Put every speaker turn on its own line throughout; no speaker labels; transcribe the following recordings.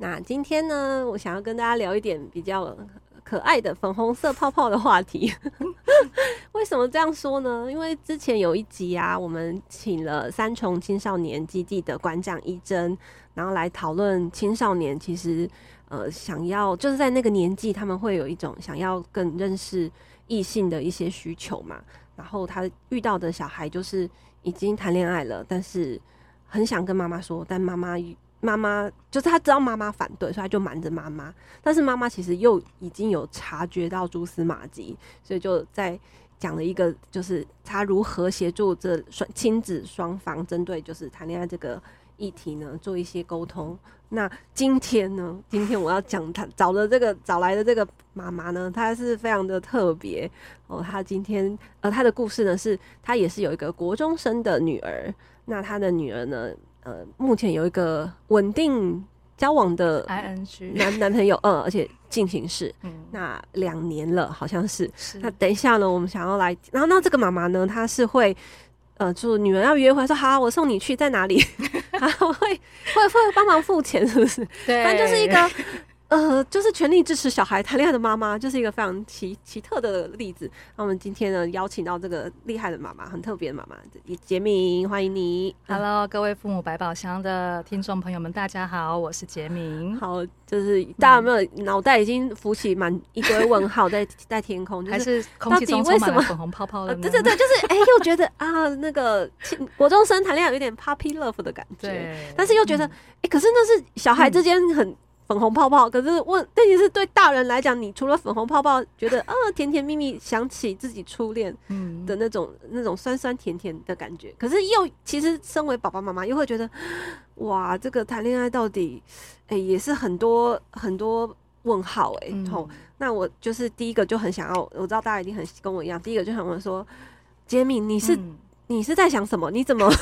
那今天呢，我想要跟大家聊一点比较可爱的粉红色泡泡的话题。为什么这样说呢？因为之前有一集啊，我们请了三重青少年基地的馆长一真，然后来讨论青少年其实呃想要就是在那个年纪，他们会有一种想要更认识异性的一些需求嘛。然后他遇到的小孩就是已经谈恋爱了，但是很想跟妈妈说，但妈妈。妈妈就是他知道妈妈反对，所以他就瞒着妈妈。但是妈妈其实又已经有察觉到蛛丝马迹，所以就在讲了一个，就是他如何协助这双亲子双方针对就是谈恋爱这个议题呢，做一些沟通。那今天呢，今天我要讲他找的这个找来的这个妈妈呢，她是非常的特别哦。她今天呃，她的故事呢是，她也是有一个国中生的女儿。那她的女儿呢？呃，目前有一个稳定交往的 ing 男男朋友，嗯，而且进行式，嗯，那两年了，好像是。是。那等一下呢，我们想要来，然后那这个妈妈呢，她是会，呃，就女儿要约会，说好，我送你去，在哪里？然后会会会帮忙付钱，是不是？对。反正就是一个。呃，就是全力支持小孩谈恋爱的妈妈，就是一个非常奇奇特的例子。那我们今天呢，邀请到这个厉害的妈妈，很特别的妈妈，杰明，欢迎你。
Hello，各位父母百宝箱的听众朋友们，大家好，我是杰明。
好，就是大家有没有脑袋已经浮起满一堆问号在在天空？就是、
还是空气中充满了粉红泡泡的？
对对对，就是哎、欸，又觉得啊，那个国中生谈恋爱有点 puppy love 的感觉，对但是又觉得哎、嗯欸，可是那是小孩之间很。嗯粉红泡泡，可是问，问题是对大人来讲，你除了粉红泡泡，觉得啊 甜甜蜜蜜，想起自己初恋的那种、嗯、那种酸酸甜甜的感觉，可是又其实身为爸爸妈妈，又会觉得 哇，这个谈恋爱到底，哎、欸，也是很多很多问号哎、欸。吼、嗯，那我就是第一个就很想要，我知道大家一定很跟我一样，第一个就想问说，杰米，你是、嗯、你是在想什么？你怎么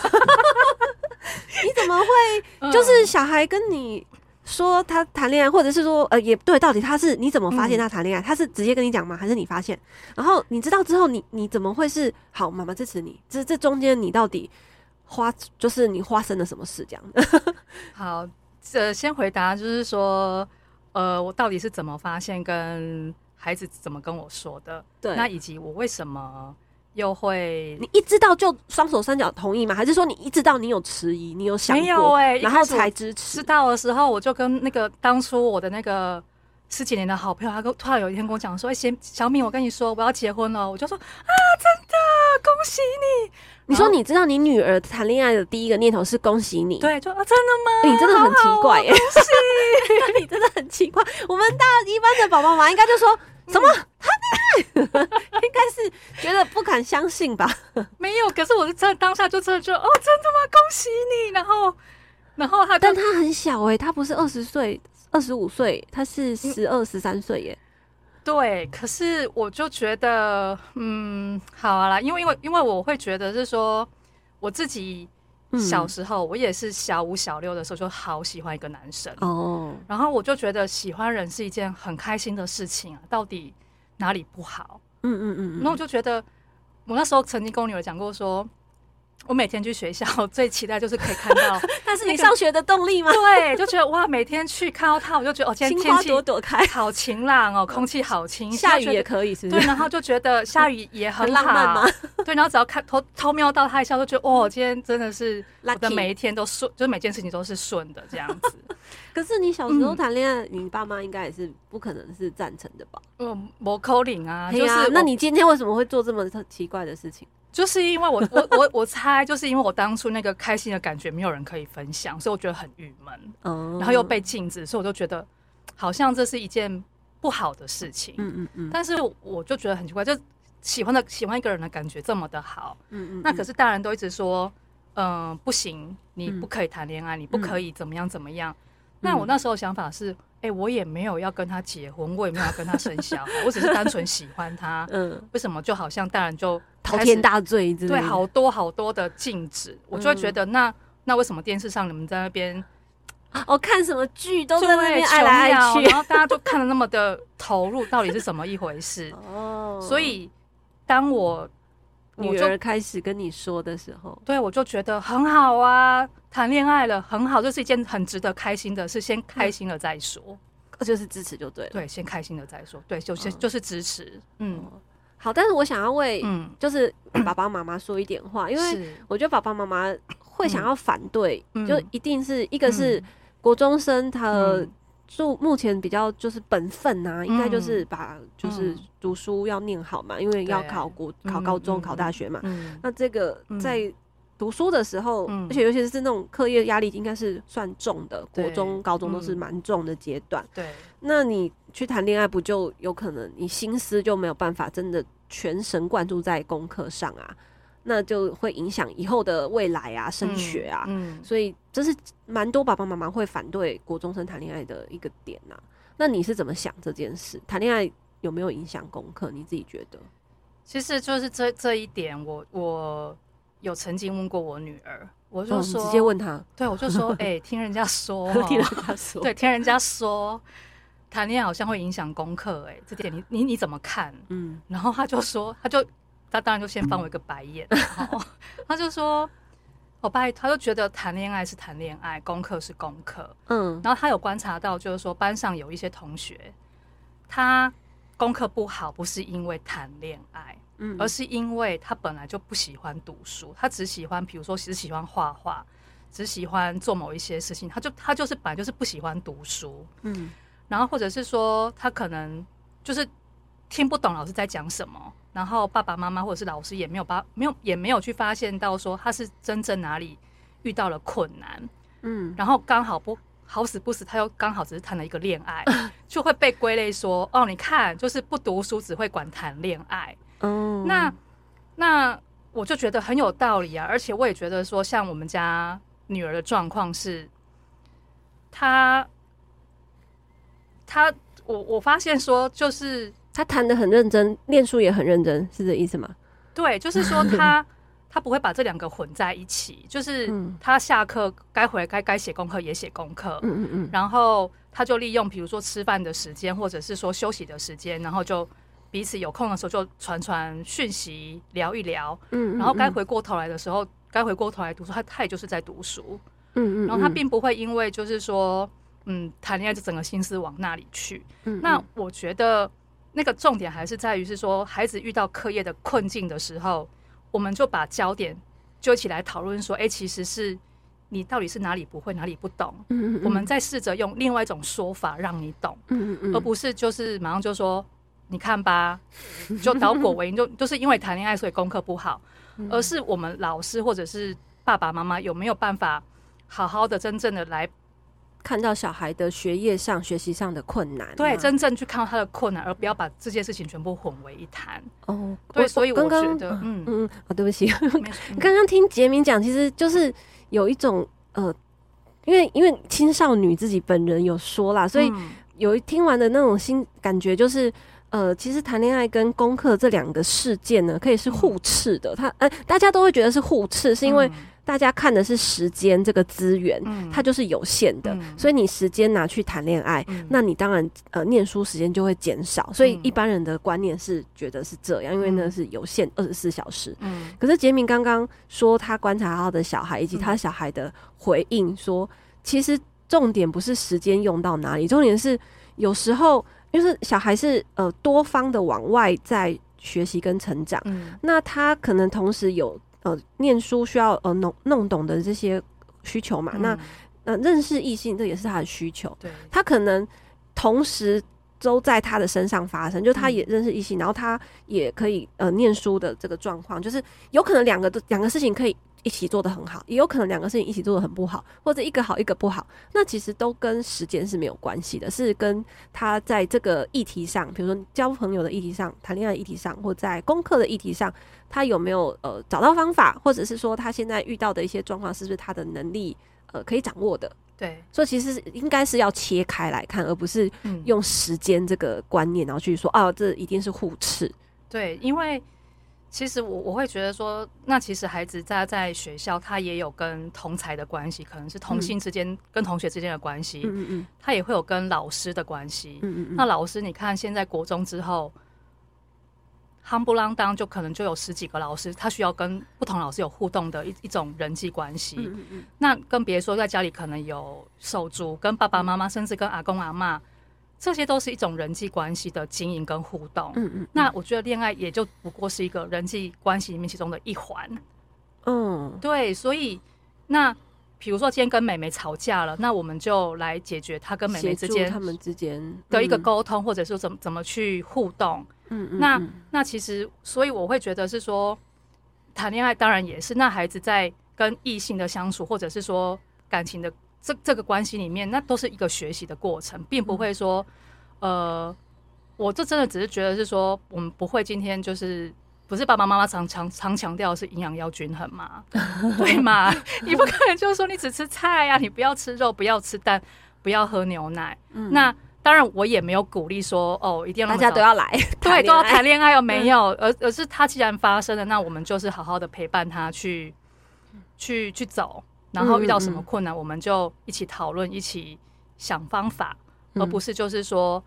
你怎么会 就是小孩跟你？说他谈恋爱，或者是说，呃，也对，到底他是你怎么发现他谈恋爱？嗯、他是直接跟你讲吗？还是你发现？然后你知道之后你，你你怎么会是好？妈妈支持你。这这中间你到底花，就是你发生了什么事？这样。
好，这先回答，就是说，呃，我到底是怎么发现，跟孩子怎么跟我说的？对，那以及我为什么？又会，你
一知道就双手三脚同意吗？还是说你一知道你有迟疑，你有想过，没有哎、欸，然后才支持？
知道的时候，我就跟那个当初我的那个十几年的好朋友，他跟突然有一天跟我讲说：“哎、欸，小敏，我跟你说，我要结婚了。”我就说：“啊，真的，恭喜你！”
你说你知道你女儿谈恋爱的第一个念头是恭喜你？
对，就啊，真的吗？
你真的很奇怪耶，恭喜！你真的很奇怪。我们大一般的宝宝妈应该就说。什么？他 应该是觉得不敢相信吧？
没有，可是我在当下就真的就哦，真的吗？恭喜你！然后，然后他，
但他很小哎、欸，他不是二十岁、二十五岁，他是十二、十三岁耶。
对，可是我就觉得，嗯，好啊啦，因为因为因为我会觉得是说我自己。小时候，我也是小五、小六的时候就好喜欢一个男生哦，然后我就觉得喜欢人是一件很开心的事情啊，到底哪里不好？嗯嗯嗯，那我就觉得，我那时候曾经跟我女儿讲过说。我每天去学校，最期待就是可以看到，
但是你上学的动力吗？
对，就觉得哇，每天去看到他，我就觉得哦，今天天气
朵朵开，
好晴朗哦，空气好清，
下雨也可以，是不是？
对，然后就觉得 下雨也很，
很浪漫吗？
对，然后只要看偷偷瞄到他一笑，就觉得哦，今天真的是我的每一天都顺，就是每件事情都是顺的这样子。
可是你小时候谈恋爱，嗯、你爸妈应该也是不可能是赞成的吧？
嗯，没可能啊，就是、啊、
那你今天为什么会做这么奇怪的事情？
就是因为我 我我我猜，就是因为我当初那个开心的感觉没有人可以分享，所以我觉得很郁闷。嗯，然后又被禁止，所以我就觉得好像这是一件不好的事情。嗯嗯嗯。但是我就觉得很奇怪，就喜欢的喜欢一个人的感觉这么的好。嗯嗯。那可是大人都一直说，嗯，不行，你不可以谈恋爱，你不可以怎么样怎么样。那我那时候想法是，哎、欸，我也没有要跟他结婚，我也没有要跟他生小孩，我只是单纯喜欢他。嗯，为什么就好像大人就
滔天大罪？
对，好多好多的禁止，我就会觉得那、嗯、那为什么电视上你们在那边？
我、哦、看什么剧都在那边爱来爱去，
然后大家都看的那么的投入，到底是怎么一回事？哦，所以当我
女儿开始跟你说的时候，
对我就觉得很好啊，谈恋爱了很好，这是一件很值得开心的事，先开心了再说，
嗯、就是支持就对了，
对，先开心了再说，对，就先、嗯、就是支持，嗯，
好，但是我想要为嗯，就是 爸爸妈妈说一点话，因为我觉得爸爸妈妈会想要反对，嗯、就一定是一个是。国中生他就目前比较就是本分呐、啊，应该就是把就是读书要念好嘛，因为要考国考高中考大学嘛。那这个在读书的时候，而且尤其是那种课业压力应该是算重的，国中高中都是蛮重的阶段。对，那你去谈恋爱，不就有可能你心思就没有办法真的全神贯注在功课上啊？那就会影响以后的未来啊，升学啊，嗯嗯、所以这是蛮多爸爸妈妈会反对国中生谈恋爱的一个点呐、啊。那你是怎么想这件事？谈恋爱有没有影响功课？你自己觉得？
其实就是这这一点我，我我有曾经问过我女儿，我就说、哦、
直接问她，
对我就说，哎、欸，听人家说，
听人家说，
对，听人家说谈恋爱好像会影响功课，哎，这点你你你怎么看？嗯，然后她就说，她就。他当然就先翻我一个白眼，然后他就说：“我爸，他就觉得谈恋爱是谈恋爱，功课是功课。”嗯，然后他有观察到，就是说班上有一些同学，他功课不好，不是因为谈恋爱，嗯，而是因为他本来就不喜欢读书，他只喜欢，比如说只喜欢画画，只喜欢做某一些事情，他就他就是本来就是不喜欢读书，嗯，然后或者是说他可能就是听不懂老师在讲什么。然后爸爸妈妈或者是老师也没有把没有也没有去发现到说他是真正哪里遇到了困难，嗯，然后刚好不好死不死他又刚好只是谈了一个恋爱，就会被归类说哦，你看就是不读书只会管谈恋爱，嗯，那那我就觉得很有道理啊，而且我也觉得说像我们家女儿的状况是，她她我我发现说就是。
她谈的很认真，念书也很认真，是这意思吗？
对，就是说她 她不会把这两个混在一起，就是她下课该回来该该写功课也写功课，嗯嗯嗯，然后她就利用比如说吃饭的时间或者是说休息的时间，然后就彼此有空的时候就传传讯息聊一聊，嗯，然后该回过头来的时候该回过头来读书，他他也就是在读书，嗯嗯，然后他并不会因为就是说嗯谈恋爱就整个心思往那里去，嗯，那我觉得。那个重点还是在于是说，孩子遇到课业的困境的时候，我们就把焦点揪起来讨论说，哎、欸，其实是你到底是哪里不会，哪里不懂。嗯嗯，我们再试着用另外一种说法让你懂，嗯嗯，而不是就是马上就说，你看吧，就倒果为因，就就是因为谈恋爱所以功课不好，而是我们老师或者是爸爸妈妈有没有办法好好的真正的来。
看到小孩的学业上、学习上的困难，
对，真正去看到他的困难，而不要把这件事情全部混为一谈。哦，对，所以我觉得，嗯嗯，
啊、哦，对不起，你 刚刚听杰明讲，其实就是有一种呃，因为因为青少女自己本人有说啦，所以有一听完的那种心感觉就是，呃，其实谈恋爱跟功课这两个事件呢，可以是互斥的。他呃，大家都会觉得是互斥，是因为。大家看的是时间这个资源，嗯、它就是有限的，嗯、所以你时间拿去谈恋爱，嗯、那你当然呃念书时间就会减少。所以一般人的观念是觉得是这样，因为那是有限二十四小时。嗯、可是杰明刚刚说他观察到的小孩以及他小孩的回应说，说其实重点不是时间用到哪里，重点是有时候就是小孩是呃多方的往外在学习跟成长，嗯、那他可能同时有。呃，念书需要呃弄弄懂的这些需求嘛？嗯、那呃，认识异性这也是他的需求。对，他可能同时都在他的身上发生，就他也认识异性，嗯、然后他也可以呃念书的这个状况，就是有可能两个的两个事情可以。一起做的很好，也有可能两个事情一起做的很不好，或者一个好一个不好，那其实都跟时间是没有关系的，是跟他在这个议题上，比如说交朋友的议题上、谈恋爱的议题上，或在功课的议题上，他有没有呃找到方法，或者是说他现在遇到的一些状况是不是他的能力呃可以掌握的，
对，
所以其实应该是要切开来看，而不是用时间这个观念，然后去说、嗯、啊，这一定是互斥。
对，因为其实我我会觉得说，那其实孩子在在学校，他也有跟同才的关系，可能是同性之间、嗯、跟同学之间的关系，嗯嗯，他也会有跟老师的关系，嗯嗯，那老师，你看现在国中之后。夯不啷当，就可能就有十几个老师，他需要跟不同老师有互动的一一种人际关系。嗯嗯，那更别说在家里可能有手足，跟爸爸妈妈，甚至跟阿公阿嬷，这些都是一种人际关系的经营跟互动。嗯嗯，那我觉得恋爱也就不过是一个人际关系里面其中的一环。嗯，对，所以那比如说今天跟妹妹吵架了，那我们就来解决她跟妹妹之间他们之间的一个沟通，或者说怎么怎么去互动。嗯，嗯，那那其实，所以我会觉得是说，谈恋爱当然也是。那孩子在跟异性的相处，或者是说感情的这这个关系里面，那都是一个学习的过程，并不会说，呃，我这真的只是觉得是说，我们不会今天就是不是爸爸妈妈常常常强调是营养要均衡嘛，对嘛？你不可能就是说你只吃菜呀，啊，你不要吃肉，不要吃蛋，不要喝牛奶，嗯，那。当然，我也没有鼓励说哦，一定要大家都要来，对，都要谈恋爱，又没有，而而是他既然发生了，那我们就是好好的陪伴他去，去去走，然后遇到什么困难，我们就一起讨论，一起想方法，而不是就是说，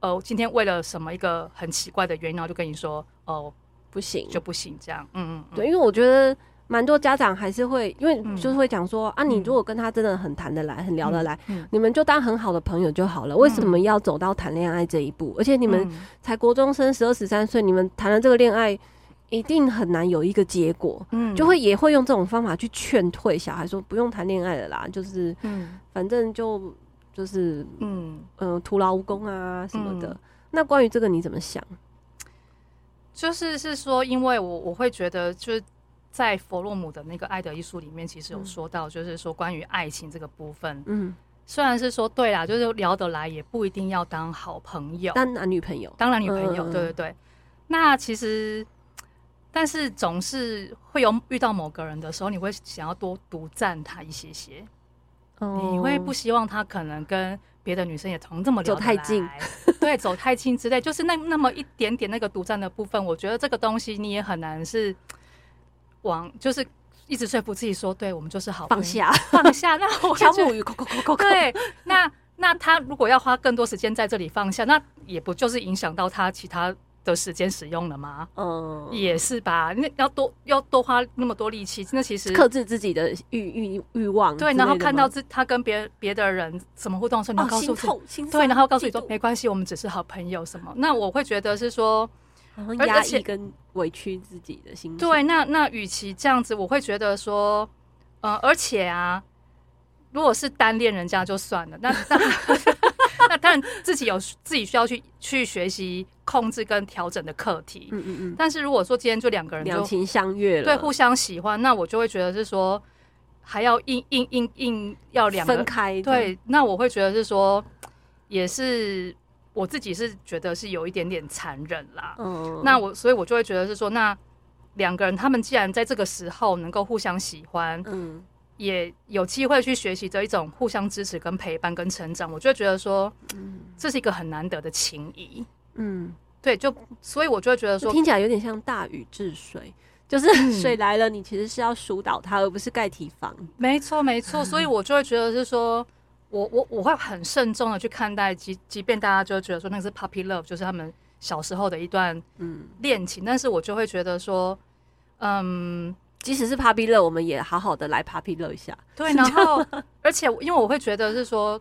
呃，今天为了什么一个很奇怪的原因，然后就跟你说，哦，不行。就不行，这样，嗯嗯，
对，因为我觉得。蛮多家长还是会，因为就是会讲说、嗯、啊，你如果跟他真的很谈得来、嗯、很聊得来、嗯，你们就当很好的朋友就好了。嗯、为什么要走到谈恋爱这一步？而且你们才国中生，十二十三岁，你们谈了这个恋爱，一定很难有一个结果。嗯，就会也会用这种方法去劝退小孩，说不用谈恋爱了啦，就是嗯，反正就就是嗯嗯、呃，徒劳无功啊什么的。嗯、那关于这个你怎么想？
就是是说，因为我我会觉得就是。在弗洛姆的那个《爱的艺术》里面，其实有说到，就是说关于爱情这个部分，嗯，虽然是说对啦，就是聊得来，也不一定要当好朋友，
当男女朋友，
当男女朋友，对对对。那其实，但是总是会有遇到某个人的时候，你会想要多独占他一些些，你会不希望他可能跟别的女生也同这么走太近，对，走太近之类，就是那那么一点点那个独占的部分，我觉得这个东西你也很难是。往就是一直说服自己说，对我们就是好
放下
放下。那我
敲木鱼，扣扣扣扣。
对，那那他如果要花更多时间在这里放下，那也不就是影响到他其他的时间使用了吗？嗯，也是吧。那要多要多花那么多力气，那其实
克制自己的欲欲欲望。
对，然后看到自他跟别别的人什么互动的时候，你要告诉对，然后告诉你说没关系，我们只是好朋友什么。那我会觉得是说。
压抑跟委屈自己的心。
对，那那与其这样子，我会觉得说，呃，而且啊，如果是单恋人家就算了，那那 那当然自己有自己需要去去学习控制跟调整的课题。嗯嗯嗯。但是如果说今天就两个人
两情相悦了，
对，互相喜欢，那我就会觉得是说，还要硬硬硬硬要两
分开。
对，那我会觉得是说，也是。我自己是觉得是有一点点残忍啦，嗯，那我所以，我就会觉得是说，那两个人他们既然在这个时候能够互相喜欢，嗯，也有机会去学习这一种互相支持、跟陪伴、跟成长，我就会觉得说，嗯，这是一个很难得的情谊，嗯，对，就所以我就会觉得说，
听起来有点像大禹治水，就是 水来了，你其实是要疏导它，而不是盖堤防。
没错，没错，所以 我就会觉得是说。我我我会很慎重的去看待，即即便大家就觉得说那个是 puppy love，就是他们小时候的一段嗯恋情，但是我就会觉得说，嗯，
即使是 puppy love，我们也好好的来 puppy love 一下。
对，然后 而且因为我会觉得是说，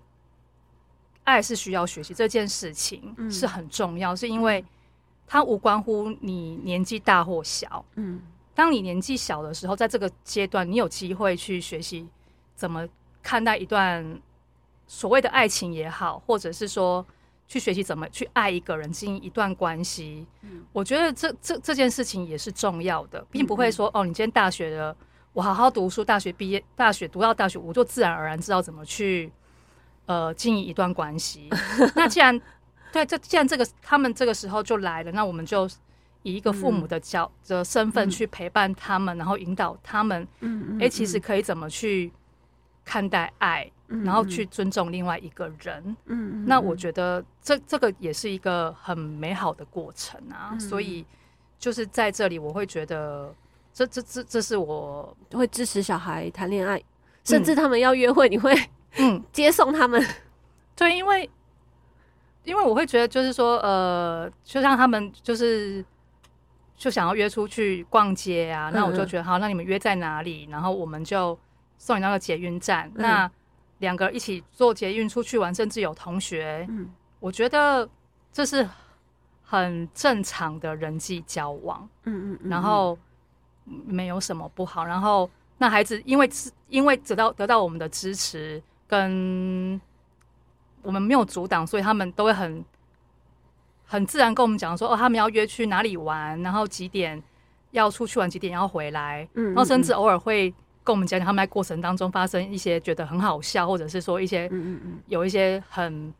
爱是需要学习这件事情是很重要，是因为它无关乎你年纪大或小。嗯，当你年纪小的时候，在这个阶段，你有机会去学习怎么看待一段。所谓的爱情也好，或者是说去学习怎么去爱一个人，经营一段关系，嗯，我觉得这这这件事情也是重要的，并不会说哦，你今天大学的，我好好读书，大学毕业，大学读到大学，我就自然而然知道怎么去呃经营一段关系。那既然对，这既然这个他们这个时候就来了，那我们就以一个父母的角的身份去陪伴他们，嗯，然后引导他们，嗯，哎，其实可以怎么去看待爱。嗯，然后去尊重另外一个人，
嗯，嗯，
那我觉得这这个也是一个很美好的过程啊，
嗯，
所以就是在这里，我会觉得这这这这是我
会支持小孩谈恋爱，甚至他们要约会，你会嗯接送他们，
对，因为因为我会觉得就是说，呃，就像他们就是就想要约出去逛街啊，那我就觉得好，那你们约在哪里？然后我们就送你那个捷运站，那。两个一起坐捷运出去玩，甚至有同学，嗯，我觉得这是很正常的人际交往，嗯嗯，嗯，然后没有什么不好。然后那孩子因为因为得到得到我们的支持，跟我们没有阻挡，所以他们都会很很自然跟我们讲说，哦，他们要约去哪里玩，然后几点要出去玩，几点要回来，嗯，嗯，嗯，然后甚至偶尔会。跟我们讲讲他们在过程当中发生一些觉得很好笑，或者是说一些有一些很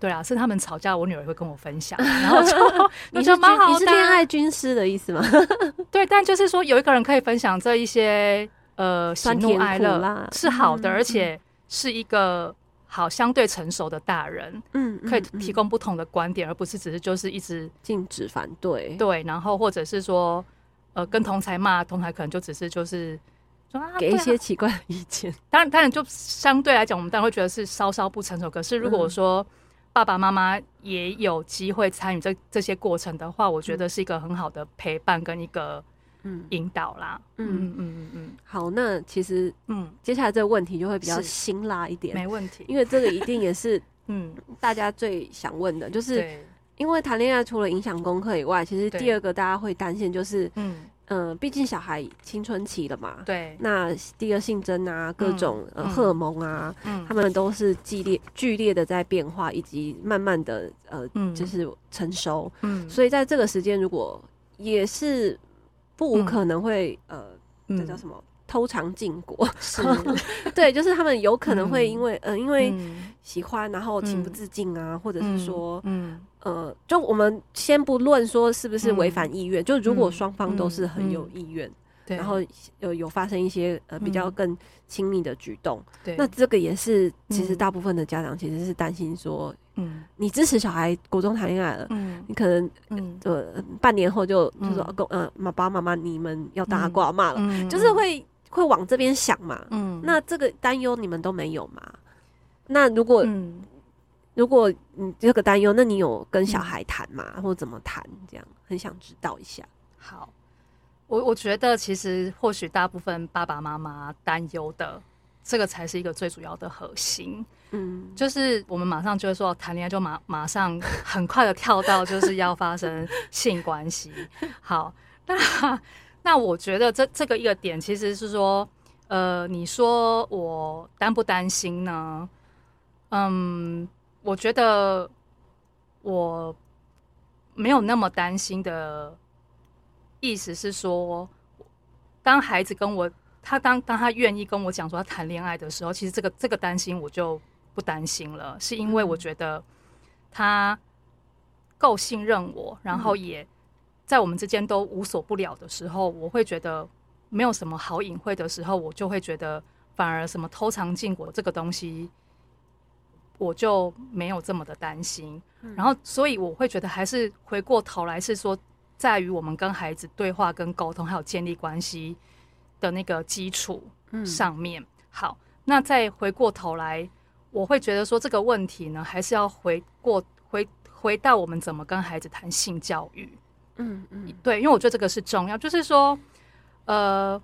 对啊，是他们吵架，我女儿会跟我分享，然后就
你就蛮好的。你是恋爱军师的意思吗？
对，但就是说有一个人可以分享这一些呃喜怒哀乐是好的，而且是一个好相对成熟的大人，嗯，可以提供不同的观点，而不是只是就是一直
禁止反对，
对，然后或者是说呃跟同才骂，同才可能就只是就是。
啊给一些奇怪的意见，
当然，当然就相对来讲，我们当然会觉得是稍稍不成熟。可是如果说爸爸妈妈也有机会参与这这些过程的话，我觉得是一个很好的陪伴跟一个嗯。引导啦。嗯。嗯嗯嗯嗯。
好，那其实嗯，接下来这个问题就会比较辛辣一点，
没问题，
因为这个一定也是 嗯。大家最想问的，就是因为谈恋爱除了影响功课以外，其实第二个大家会担心就是嗯。嗯，毕竟小孩青春期了嘛，
对，
那第二性征啊，各种、嗯、呃荷尔蒙啊，嗯，他们都是激烈剧烈的在变化，以及慢慢的呃、嗯，就是成熟，嗯，所以在这个时间，如果也是不无可能会、嗯、呃，这叫什么？偷尝禁果。是，对，就是他们有可能会因为，嗯、呃，因为喜欢，然后情不自禁啊，嗯、或者是说，嗯，呃，就我们先不论说是不是违反意愿，嗯，就如果双方都是很有意愿，嗯，然后有有发生一些呃比较更亲密的举动，对，那这个也是其实大部分的家长其实是担心说，嗯，你支持小孩国中谈恋爱了，嗯，你可能，嗯，呃，半年后就就说，公，呃，爸爸妈妈你们要打挂骂了，嗯，就是会。会往这边想嘛？嗯，那这个担忧你们都没有嘛？那如果，嗯、如果你这个担忧，那你有跟小孩谈吗？嗯、或者怎么谈？这样很想知道一下。
好，我我觉得其实或许大部分爸爸妈妈担忧的，这个才是一个最主要的核心。嗯，就是我们马上就会说谈恋爱，就马马上很快的跳到就是要发生性关系。好，那。那我觉得这这个一个点其实是说，呃，你说我担不担心呢？嗯，我觉得我没有那么担心的意思是说，当孩子跟我他当当他愿意跟我讲说他谈恋爱的时候，其实这个这个担心我就不担心了，是因为我觉得他够信任我，然后也。在我们之间都无所不了的时候，我会觉得没有什么好隐晦的时候，我就会觉得反而什么偷藏禁果这个东西，我就没有这么的担心。然后，所以我会觉得还是回过头来是说，在于我们跟孩子对话、跟沟通，还有建立关系的那个基础上面。好，那再回过头来，我会觉得说这个问题呢，还是要回过回回到我们怎么跟孩子谈性教育。嗯嗯，对，因为我觉得这个是重要，就是说，呃，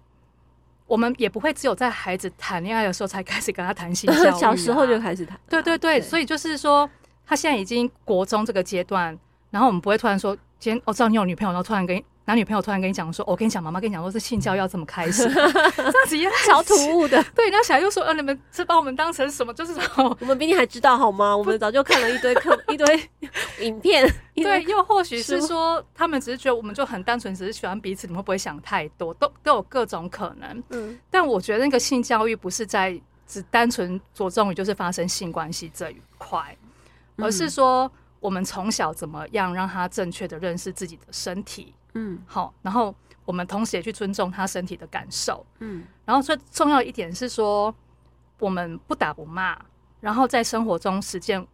我们也不会只有在孩子谈恋爱的时候才开始跟他谈性教育啊，
小时候就开始谈。
对对对，所以就是说，他现在已经国中这个阶段，然后我们不会突然说，今天我知道你有女朋友，然后突然跟。男女朋友突然跟你讲说：“我跟你讲，妈妈跟你讲说，是性教育要怎么开始，这样子也
超突兀的。对，
然后小孩就说：‘呃，你们是把我们当成什么？’就是说，
我们比你还知道好吗？我们早就看了一堆课、一堆影片。
对，又或许是说，他们只是觉得我们就很单纯，只是喜欢彼此，你们会不会想太多？都都有各种可能。嗯，但我觉得那个性教育不是在只单纯着重于就是发生性关系这一块，而是说我们从小怎么样让他正确的认识自己的身体。”嗯，好，然后我们同时也去尊重他身体的感受，嗯，然后最重要一点是说，我们不打不骂，然后在生活中实践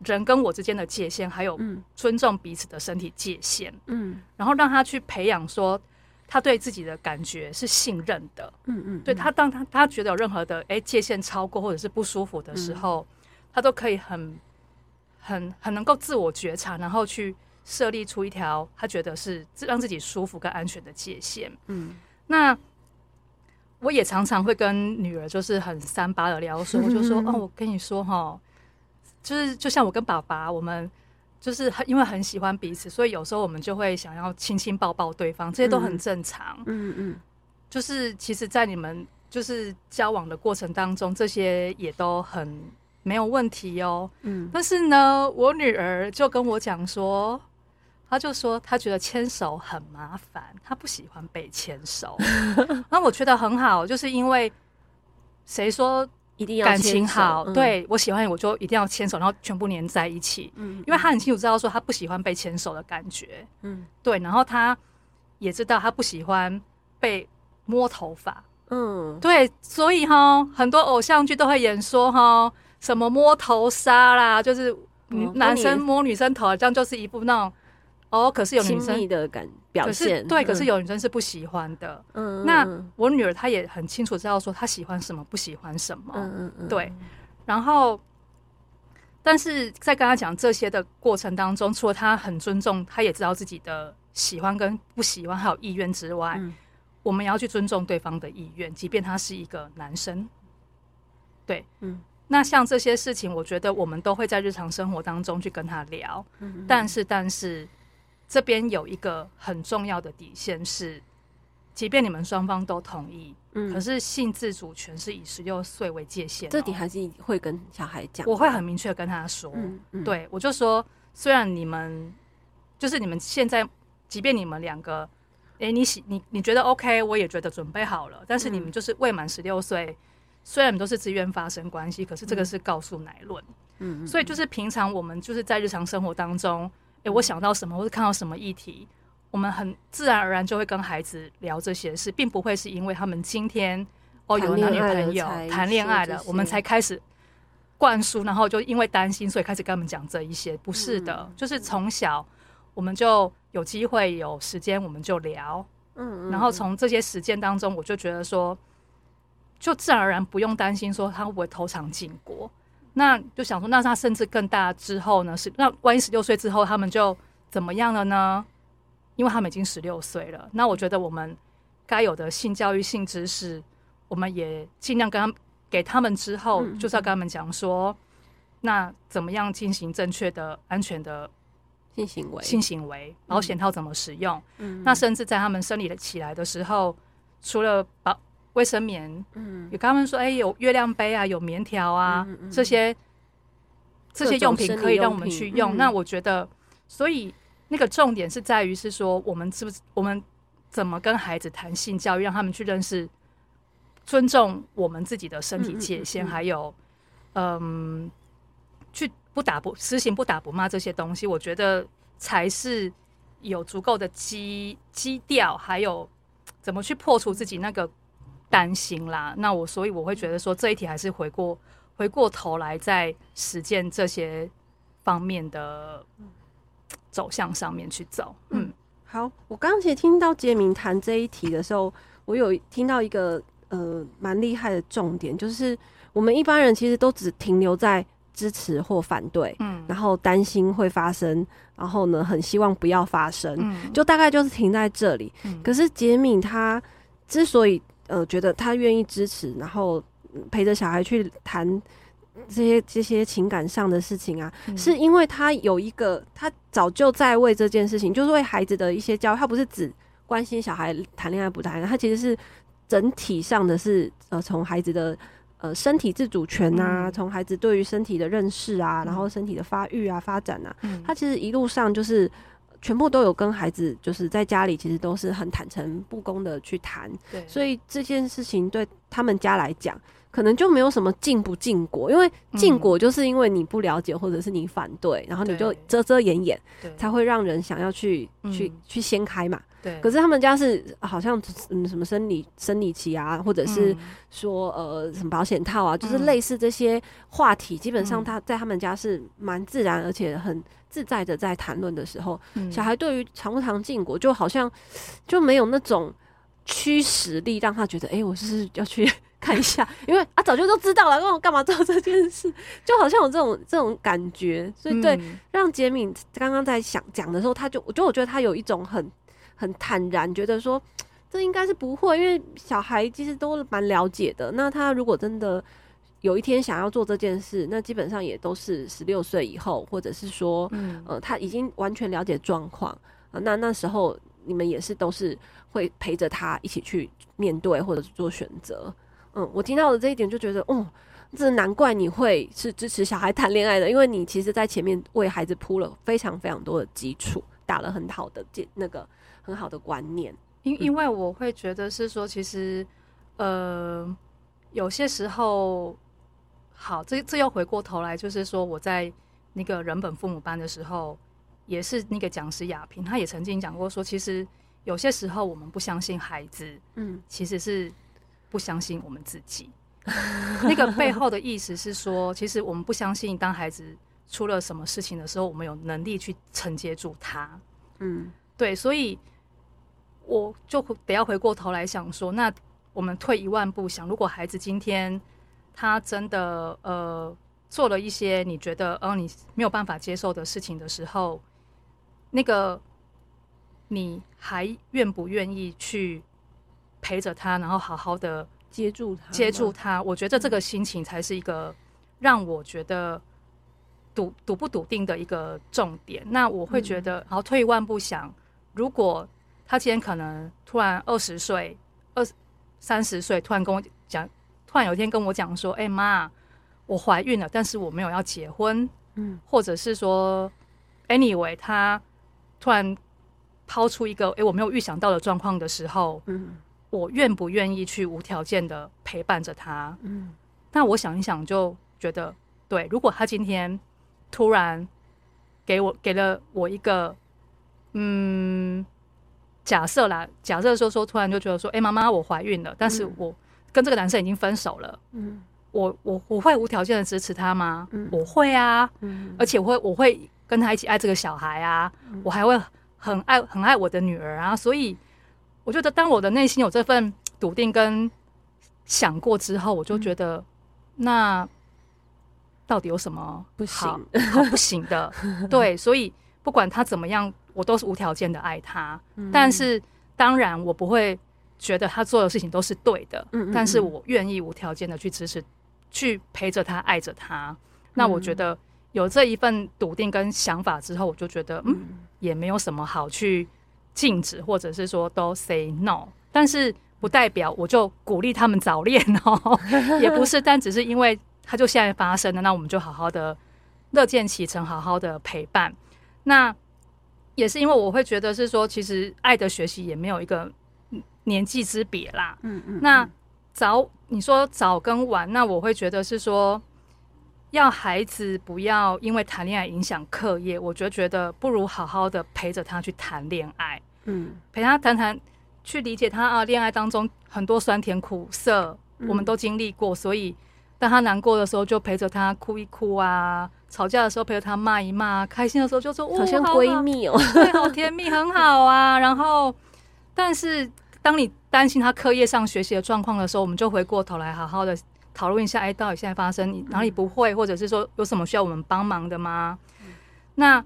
人跟我之间的界限，还有尊重彼此的身体界限。嗯，然后让他去培养说他对自己的感觉是信任的。嗯嗯，对他当他他觉得有任何的哎、欸、界限超过或者是不舒服的时候，嗯、他都可以很很很能够自我觉察，然后去设立出一条他觉得是让自己舒服跟安全的界限。嗯，那。我也常常会跟女儿就是很三八的聊说，我就说哦，我跟你说哈，就是就像我跟爸爸，我们就是很因为很喜欢彼此，所以有时候我们就会想要亲亲抱抱对方，这些都很正常。嗯嗯，就是其实，在你们就是交往的过程当中，这些也都很没有问题哦。嗯，但是呢，我女儿就跟我讲说。他就说他觉得牵手很麻烦，他不喜欢被牵手。那我觉得很好，就是因为谁说一定要感情好？对，我喜欢你，我就一定要牵手，然后全部粘在一起。嗯，因为他很清楚知道说他不喜欢被牵手的感觉。嗯，对，然后他也知道他不喜欢被摸头发。嗯，对，所以哈，很多偶像剧都会演说哈，什么摸头杀啦，就是男生摸女生头，这样就是一部那种。哦，可是有女生
的感表现，
对，可是有女生是不喜欢的。嗯，那我女儿她也很清楚知道说她喜欢什么，不喜欢什么。嗯嗯对。然后，但是在跟她讲这些的过程当中，除了她很尊重，她也知道自己的喜欢跟不喜欢还有意愿之外，嗯、我们也要去尊重对方的意愿，即便他是一个男生。对，嗯。那像这些事情，我觉得我们都会在日常生活当中去跟他聊。嗯，但是，但是。这边有一个很重要的底线是，即便你们双方都同意，嗯，可是性自主权是以十六岁为界限，喔。
这点还是会跟小孩讲，
我会很明确跟他说，嗯嗯，对，我就说，虽然你们就是你们现在，即便你们两个，哎，你喜你你觉得 OK，我也觉得准备好了，但是你们就是未满十六岁，虽然你们都是自愿发生关系，可是这个是告诉乃论，嗯，所以就是平常我们就是在日常生活当中。诶，我想到什么，或者看到什么议题，我们很自然而然就会跟孩子聊这些事，并不会是因为他们今天哦有男女朋友谈恋爱了，我们才开始灌输，然后就因为担心，所以开始跟他们讲这一些。不是的，嗯、就是从小我们就有机会有时间，我们就聊，嗯，然后从这些实践当中，我就觉得说，就自然而然不用担心说他会不会偷尝禁果。那就想说，那他甚至更大之后呢？是那万一十六岁之后他们就怎么样了呢？因为他们已经十六岁了。那我觉得我们该有的性教育、性知识，我们也尽量跟他们给他们之后，嗯、就是要跟他们讲说，那怎么样进行正确的、安全的
性行为？
性行为保险套怎么使用？嗯、那甚至在他们生理起来的时候，除了保。卫生棉，嗯，有跟他们说，哎、欸，有月亮杯啊，有棉条啊，嗯嗯、这些这些用品可以让我们去用。嗯、那我觉得，所以那个重点是在于是说，我们是不是我们怎么跟孩子谈性教育，让他们去认识、尊重我们自己的身体界限，还有，嗯，去不打不实行不打不骂这些东西，我觉得才是有足够的基基调，还有怎么去破除自己那个。担心啦，那我所以我会觉得说，这一题还是回过回过头来在实践这些方面的走向上面去走。嗯，
好，我刚刚其实听到杰明谈这一题的时候，我有听到一个呃蛮厉害的重点，就是我们一般人其实都只停留在支持或反对，嗯，然后担心会发生，然后呢很希望不要发生，嗯，就大概就是停在这里。嗯，可是杰明他之所以呃，觉得他愿意支持，然后陪着小孩去谈这些这些情感上的事情啊，嗯、是因为他有一个，他早就在为这件事情，就是为孩子的一些教育，他不是只关心小孩谈恋爱不谈恋爱，他其实是整体上的是呃，从孩子的呃身体自主权啊，从、嗯、孩子对于身体的认识啊，然后身体的发育啊、发展啊，嗯、他其实一路上就是。全部都有跟孩子，就是在家里，其实都是很坦诚不公的去谈。对，所以这件事情对他们家来讲，可能就没有什么禁不禁果，因为禁果就是因为你不了解或者是你反对，然后你就遮遮掩掩，才会让人想要去去去掀开嘛。
对。
可是他们家是好像嗯什么生理生理期啊，或者是说呃什么保险套啊，就是类似这些话题，基本上他在他们家是蛮自然而且很自在的在谈论的时候，小孩对于常不常禁果就好像就没有那种驱使力，让他觉得哎、欸，我是要去。看一下，因为啊，早就都知道了，那我干嘛做这件事？就好像有这种这种感觉，所以对，嗯、让杰敏刚刚在想讲的时候，他就，我就我觉得他有一种很很坦然，觉得说这应该是不会，因为小孩其实都蛮了解的。那他如果真的有一天想要做这件事，那基本上也都是十六岁以后，或者是说，嗯、呃，他已经完全了解状况啊。那那时候你们也是都是会陪着他一起去面对，或者是做选择。嗯，我听到的这一点就觉得，哦，这难怪你会是支持小孩谈恋爱的，因为你其实在前面为孩子铺了非常非常多的基础，打了很好的建那个很好的观念。
因因为我会觉得是说，其实，呃，有些时候，好，这这又回过头来，就是说我在那个人本父母班的时候，也是那个讲师雅萍，他也曾经讲过说，其实有些时候我们不相信孩子，嗯，其实是。不相信我们自己，那个背后的意思是说，其实我们不相信，当孩子出了什么事情的时候，我们有能力去承接住他。嗯，对，所以我就得要回过头来想说，那我们退一万步想，如果孩子今天他真的呃做了一些你觉得哦你没有办法接受的事情的时候，那个你还愿不愿意去？陪着他，然后好好的
接住他，
接住他。我觉得这个心情才是一个让我觉得笃笃不笃定的一个重点。那我会觉得，然后退一万步想，如果他今天可能突然二十岁、二三十岁，突然跟我讲，突然有一天跟我讲说：“哎妈，我怀孕了，但是我没有要结婚。”嗯，或者是说，anyway，他突然抛出一个“哎，我没有预想到的状况”的时候，嗯。我愿不愿意去无条件的陪伴着他？嗯，那我想一想，就觉得对。如果他今天突然给我给了我一个，嗯，假设啦，假设说说突然就觉得说，哎、欸，妈妈，我怀孕了，但是我跟这个男生已经分手了。嗯，我我我会无条件的支持他吗？嗯，我会啊。嗯，而且我会我会跟他一起爱这个小孩啊，嗯，我还会很爱很爱我的女儿啊，所以。我觉得，当我的内心有这份笃定跟想过之后，我就觉得，嗯、那到底有什么不行？好不行的，对，所以不管他怎么样，我都是无条件的爱他。嗯、但是，当然我不会觉得他做的事情都是对的。嗯嗯嗯，但是我愿意无条件的去支持，去陪着他，爱着他。嗯、那我觉得有这一份笃定跟想法之后，我就觉得，嗯，嗯也没有什么好去。禁止，或者是说都 say no，但是不代表我就鼓励他们早恋哦，也不是，但只是因为他就现在发生了，那我们就好好的乐见其成，好好的陪伴。那也是因为我会觉得是说，其实爱的学习也没有一个年纪之别啦。嗯嗯。那早你说早跟晚，那我会觉得是说。要孩子不要因为谈恋爱影响课业，我就觉得不如好好的陪着他去谈恋爱，嗯，陪他谈谈，去理解他啊，恋爱当中很多酸甜苦涩，我们都经历过，所以当他难过的时候，就陪着他哭一哭啊，吵架的时候陪着他骂一骂，开心的时候就说哇，
好像闺蜜哦，
对，好甜蜜，很好啊。然后，但是当你担心他课业上学习的状况的时候，我们就回过头来好好的。讨论一下，哎，到底现在发生你哪里不会，或者是说有什么需要我们帮忙的吗？嗯、那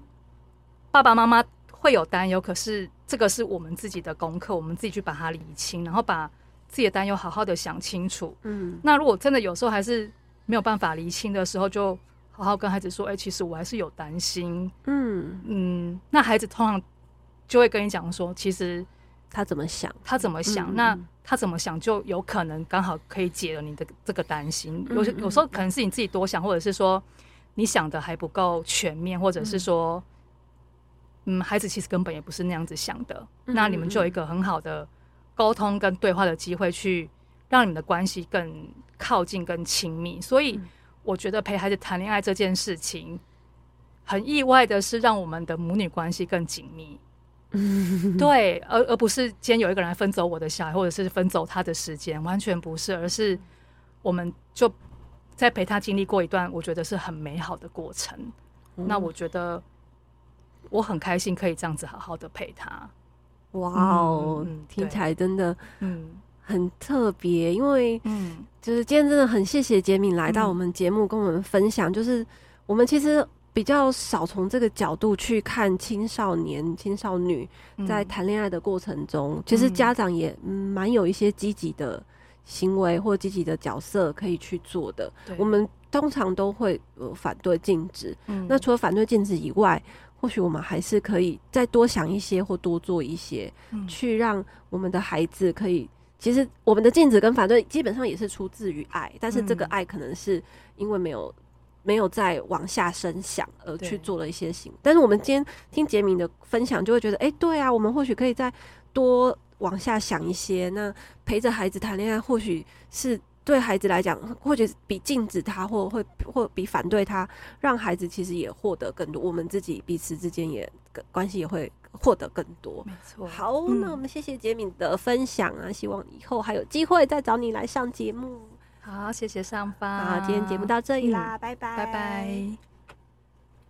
爸爸妈妈会有担忧，可是这个是我们自己的功课，我们自己去把它理清，然后把自己的担忧好好的想清楚。嗯，那如果真的有时候还是没有办法厘清的时候，就好好跟孩子说，哎，其实我还是有担心。嗯嗯，那孩子通常就会跟你讲说，其实。
他怎么想？
他怎么想？嗯、那他怎么想，就有可能刚好可以解了你的这个担心。有些有时候可能是你自己多想，或者是说你想的还不够全面，或者是说，嗯，孩子其实根本也不是那样子想的。那你们就有一个很好的沟通跟对话的机会，去让你们的关系更靠近、更亲密。所以，我觉得陪孩子谈恋爱这件事情，很意外的是让我们的母女关系更紧密。嗯，对，而而不是今天有一个人来分走我的小孩，或者是分走他的时间，完全不是，而是我们就在陪他经历过一段我觉得是很美好的过程。嗯、那我觉得我很开心可以这样子好好的陪他。
哇哦，嗯、听起来真的嗯。很特别，因为嗯。就是今天真的很谢谢杰敏来到我们节目跟我们分享，就是我们其实。比较少从这个角度去看青少年、青少女在谈恋爱的过程中，嗯、其实家长也蛮有一些积极的行为或积极的角色可以去做的。对。我们通常都会呃反对禁止，嗯、那除了反对禁止以外，或许我们还是可以再多想一些或多做一些，嗯、去让我们的孩子可以。其实我们的禁止跟反对基本上也是出自于爱，但是这个爱可能是因为没有。没有再往下深想而去做了一些行，对但是我们今天听杰明的分享，就会觉得，哎、欸，对啊，我们或许可以再多往下想一些。那陪着孩子谈恋爱，或许是对孩子来讲，或者比禁止他，或会或比反对他，让孩子其实也获得更多。我们自己彼此之间也关系也会获得更多。没错。好，嗯、那我们谢谢杰敏的分享啊，希望以后还有机会再找你来上节目。
好，谢谢上方。
好，今天节目到这里啦，
嗯、
拜拜，
拜拜。